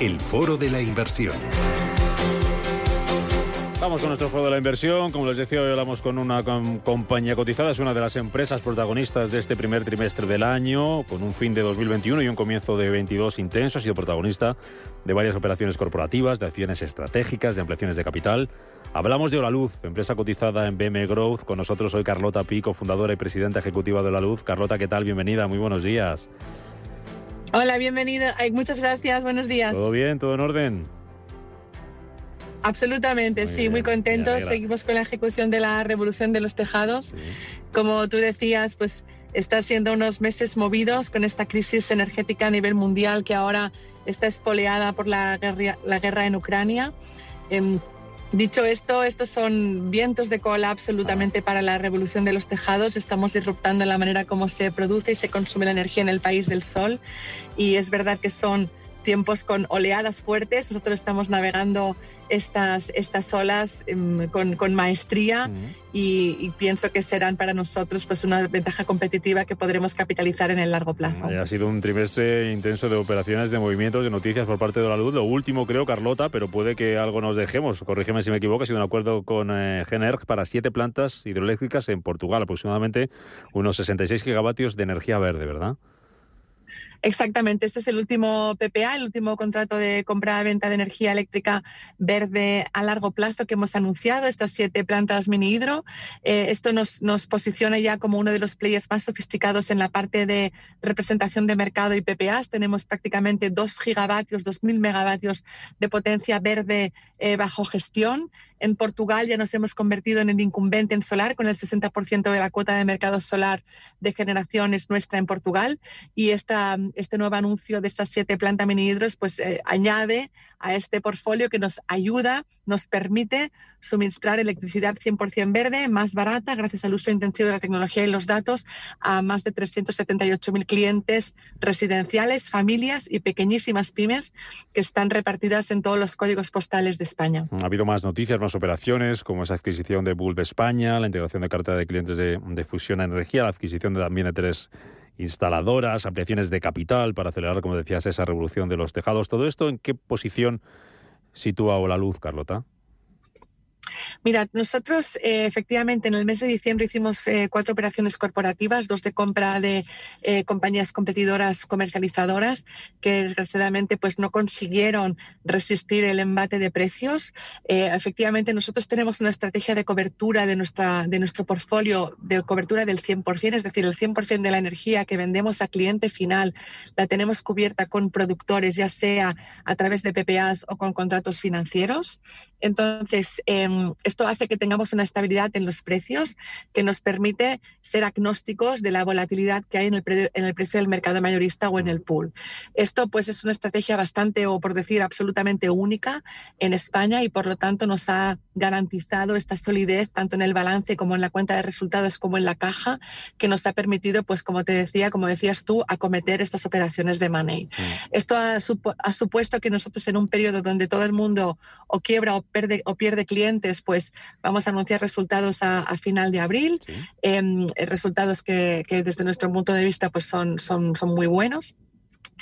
El Foro de la Inversión. Vamos con nuestro foro de la inversión. Como les decía, hoy hablamos con una compañía cotizada. Es una de las empresas protagonistas de este primer trimestre del año, con un fin de 2021 y un comienzo de 22 intenso. Ha sido protagonista de varias operaciones corporativas, de acciones estratégicas, de ampliaciones de capital. Hablamos de Olaluz, empresa cotizada en BM Growth. Con nosotros hoy Carlota Pico, fundadora y presidenta ejecutiva de Olaluz. Carlota, ¿qué tal? Bienvenida, muy buenos días. Hola, bienvenida. Muchas gracias, buenos días. ¿Todo bien? ¿Todo en orden? Absolutamente, sí, muy contentos. Seguimos con la ejecución de la revolución de los tejados. Como tú decías, pues está siendo unos meses movidos con esta crisis energética a nivel mundial que ahora está espoleada por la guerra, la guerra en Ucrania. Em, dicho esto, estos son vientos de cola absolutamente para la revolución de los tejados. Estamos disruptando la manera como se produce y se consume la energía en el país del sol. Y es verdad que son tiempos con oleadas fuertes. Nosotros estamos navegando estas, estas olas em, con, con, maestría y, pienso que serán para nosotros pues una ventaja competitiva que podremos capitalizar en el largo plazo. Ha sido un trimestre intenso de operaciones, de movimientos, de noticias por parte de la luz. Lo último creo, Carlota, pero puede que algo nos dejemos. Corrígeme si me equivoco, ha sido un acuerdo con eh, Generg para siete plantas hidroeléctricas en Portugal, aproximadamente unos 66 gigavatios de energía verde, ¿verdad? Exactamente, este es el último PPA, el último contrato de compra-venta de energía eléctrica verde a largo plazo que hemos anunciado, estas siete plantas mini hidro. Eh, esto nos, posiciona ya como uno de los players más sofisticados en la parte de representación de mercado y PPAs. Tenemos prácticamente 2 gigavatios, 2.000 megavatios de potencia verde eh, bajo gestión. En Portugal ya nos hemos convertido en el incumbente en solar, con el 60% de la cuota de mercado solar de generación es nuestra en Portugal. Y esta, este nuevo anuncio de estas siete plantas mini hidros pues, eh, añade a este portfolio que nos ayuda, nos permite suministrar electricidad 100% verde, más barata, gracias al uso intensivo de la tecnología y los datos, a más de 378.000 clientes residenciales, familias y pequeñísimas pymes que están repartidas en todos los códigos postales de España. Ha habido más noticias, más operaciones, como esa adquisición de Bulb España, la integración de cartera de clientes de, de fusión energía, la adquisición de, también de tres instaladoras, ampliaciones de capital para acelerar, como decías, esa revolución de los tejados. ¿Todo esto en qué posición sitúa o la luz, Carlota? Mira, nosotros eh, efectivamente en el mes de diciembre hicimos eh, cuatro operaciones corporativas, dos de compra de eh, compañías competidoras comercializadoras que desgraciadamente pues no consiguieron resistir el embate de precios. efectivamente nosotros tenemos una estrategia de cobertura de, nuestra, de nuestro portfolio de cobertura del 100%, es decir, el 100% de la energía que vendemos a cliente final la tenemos cubierta con productores, ya sea a través de PPAs o con contratos financieros. Entonces, em, esto hace que tengamos una estabilidad en los precios que nos permite ser agnósticos de la volatilidad que hay en el, precio del mercado mayorista o en el pool. Esto pues es una estrategia bastante, o por decir absolutamente única en España y por lo tanto nos ha garantizado esta solidez tanto en el balance como en la cuenta de resultados como en la caja que nos ha permitido, pues como te decía, como decías tú, acometer estas operaciones de money. Mm. Esto ha, ha supuesto que nosotros en un periodo donde todo el mundo o quiebra o o pierde clientes, pues vamos a anunciar resultados a, final de abril, em, resultados que, desde nuestro punto de vista pues son, son, son muy buenos.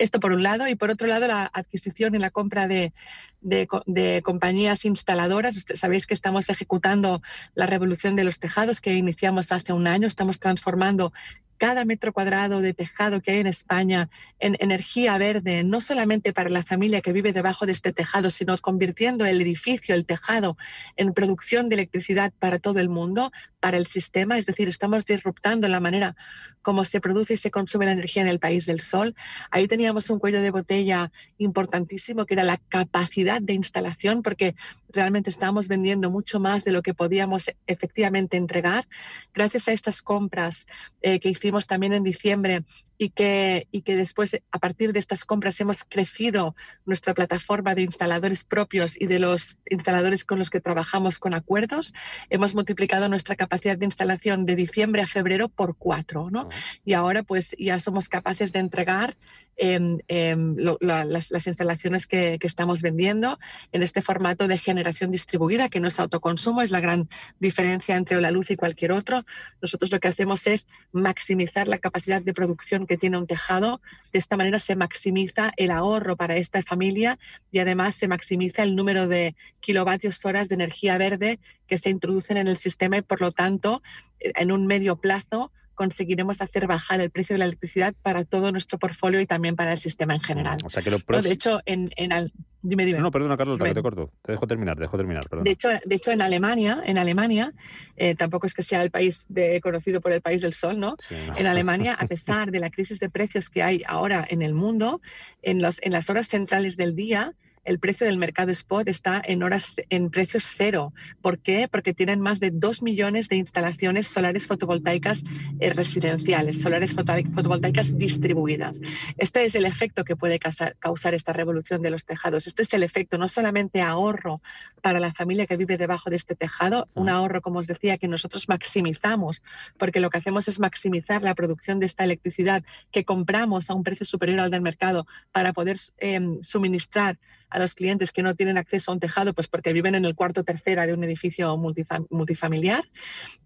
Esto por un lado, y por otro lado, la adquisición y la compra de, de, compañías instaladoras. Sabéis que estamos ejecutando la revolución de los tejados que iniciamos hace un año. Estamos transformando cada metro cuadrado de tejado que hay en España en energía verde, no solamente para la familia que vive debajo de este tejado, sino convirtiendo el edificio, el tejado, en producción de electricidad para todo el mundo, para el sistema. Es decir, estamos disruptando la manera como se produce y se consume la energía en el país del sol. Ahí teníamos un cuello de botella importantísimo, que era la capacidad de instalación, porque realmente estábamos vendiendo mucho más de lo que podíamos efectivamente entregar. Gracias a estas compras eh, que hicimos, también en diciembre y que, y que después, a partir de estas compras, hemos crecido nuestra plataforma de instaladores propios y de los instaladores con los que trabajamos con acuerdos, hemos multiplicado nuestra capacidad de instalación de diciembre a febrero por cuatro, ¿no? Y ahora pues ya somos capaces de entregar em, em, las, instalaciones que, que, estamos vendiendo en este formato de generación distribuida, que no es autoconsumo, es la gran diferencia entre la luz y cualquier otro. Nosotros lo que hacemos es maximizar la capacidad de producción que tiene un tejado. De esta manera se maximiza el ahorro para esta familia y además se maximiza el número de kilovatios horas de energía verde que se introducen en el sistema y por lo tanto en un medio plazo conseguiremos hacer bajar el precio de la electricidad para todo nuestro portfolio y también para el sistema en general. O sea que lo De hecho, en, en Dime, dime. No, perdona, Carlos, te corto. Te dejo terminar, dejo terminar. De hecho, de hecho, en Alemania, en Alemania, eh, tampoco es que sea el país de, conocido por el país del sol, ¿no? En Alemania, a pesar de la crisis de precios que hay ahora en el mundo, en, los, en las horas centrales del día, el precio del mercado spot está en horas en precios cero. ¿Por qué? Porque tienen más de 2 millones de instalaciones solares fotovoltaicas eh, residenciales, solares fotovoltaicas distribuidas. Este es el efecto que puede causar, causar esta revolución de los tejados. Este es el efecto, no solamente ahorro para la familia que vive debajo de este tejado, un ah. ahorro, como os decía, que nosotros maximizamos, porque lo que hacemos es maximizar la producción de esta electricidad que compramos a un precio superior al del mercado para poder em, suministrar a los clientes que no tienen acceso a un tejado, pues porque viven en el cuarto tercera de un edificio multifamiliar.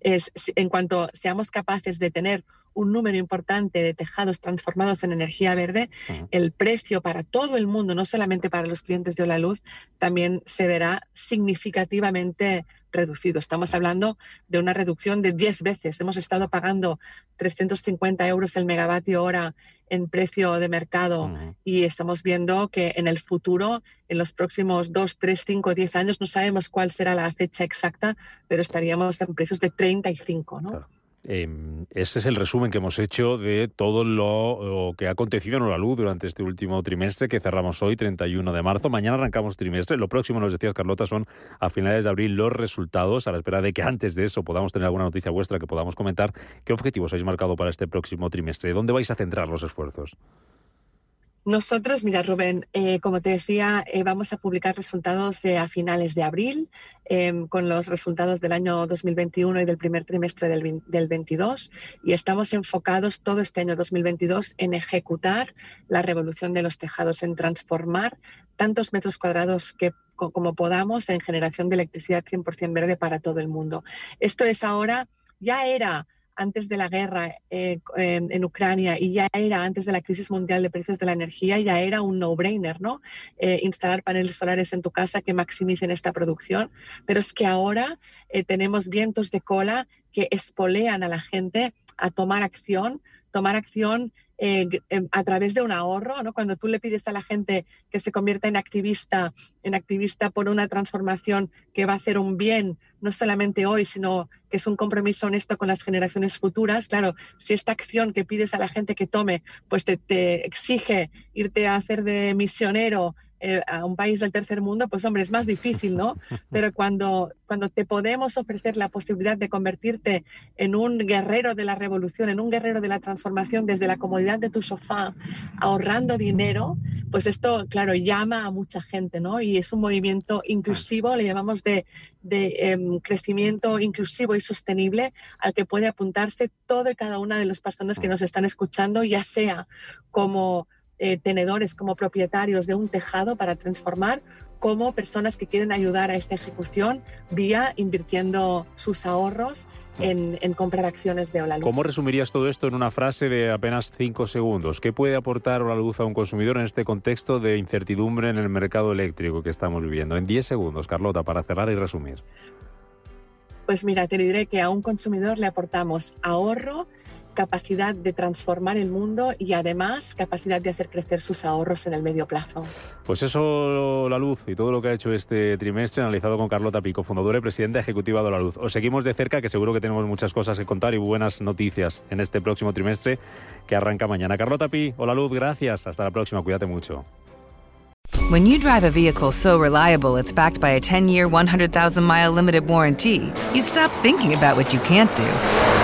Es, en cuanto seamos capaces de tener un número importante de tejados transformados en energía verde, el precio para todo el mundo, no solamente para los clientes de la luz, también se verá significativamente reducido. Estamos hablando de una reducción de 10 veces. Hemos estado pagando 350 euros el megavatio hora en precio de mercado y estamos viendo que en el futuro, en los próximos 2, 3, 5, 10 años, no sabemos cuál será la fecha exacta, pero estaríamos en precios de 35. ¿no? Em, ese es el resumen que hemos hecho de todo lo, que ha acontecido en luz durante este último trimestre que cerramos hoy, 31 de marzo. Mañana arrancamos trimestre. Lo próximo, nos decías, Carlota, son a finales de abril los resultados, a la espera de que antes de eso podamos tener alguna noticia vuestra que podamos comentar. ¿Qué objetivos habéis marcado para este próximo trimestre? ¿Dónde vais a centrar los esfuerzos? Nosotros, mira Rubén, eh, como te decía, eh, vamos a publicar resultados a finales de abril em, con los resultados del año 2021 y del primer trimestre del, del 22 y estamos enfocados todo este año 2022 en ejecutar la revolución de los tejados, en transformar tantos metros cuadrados que como podamos en generación de electricidad 100% verde para todo el mundo. Esto es ahora, ya era antes de la guerra eh, en Ucrania y ya era antes de la crisis mundial de precios de la energía, ya era un no-brainer, ¿no? Eh, instalar paneles solares en tu casa que maximicen esta producción. Pero es que ahora eh, tenemos vientos de cola que espolean a la gente a tomar acción, tomar acción a través de un ahorro, ¿no? Cuando tú le pides a la gente que se convierta en activista, en activista por una transformación que va a hacer un bien, no solamente hoy, sino que es un compromiso honesto con las generaciones futuras, claro, si esta acción que pides a la gente que tome, pues te, te exige irte a hacer de misionero eh, a un país del tercer mundo, pues hombre, es más difícil, ¿no? Pero cuando, cuando te podemos ofrecer la posibilidad de convertirte en un guerrero de la revolución, en un guerrero de la transformación desde la comodidad de tu sofá, ahorrando dinero, pues esto, claro, llama a mucha gente, ¿no? Y es un movimiento inclusivo, le llamamos de, de em, crecimiento inclusivo y sostenible al que puede apuntarse todo y cada una de las personas que nos están escuchando, ya sea como eh, tenedores como propietarios de un tejado para transformar como personas que quieren ayudar a esta ejecución vía invirtiendo sus ahorros en, comprar acciones de Ola ¿Cómo resumirías todo esto en una frase de apenas cinco segundos? ¿Qué puede aportar Ola Luz a un consumidor en este contexto de incertidumbre en el mercado eléctrico que estamos viviendo? En 10 segundos, Carlota, para cerrar y resumir. Pues mira, te diré que a un consumidor le aportamos ahorro, capacidad de transformar el mundo y además capacidad de hacer crecer sus ahorros en el medio plazo. Pues eso, La Luz, y todo lo que ha hecho este trimestre, analizado con Carlota Pico, fundadora y presidenta ejecutiva de La Luz. Os seguimos de cerca, que seguro que tenemos muchas cosas que contar y buenas noticias en este próximo trimestre que arranca mañana. Carlota Pi, hola Luz, gracias. Hasta la próxima, cuídate mucho. When you drive a vehicle so reliable it's backed by a 10-year, 100,000-mile limited warranty, you stop thinking about what you can't do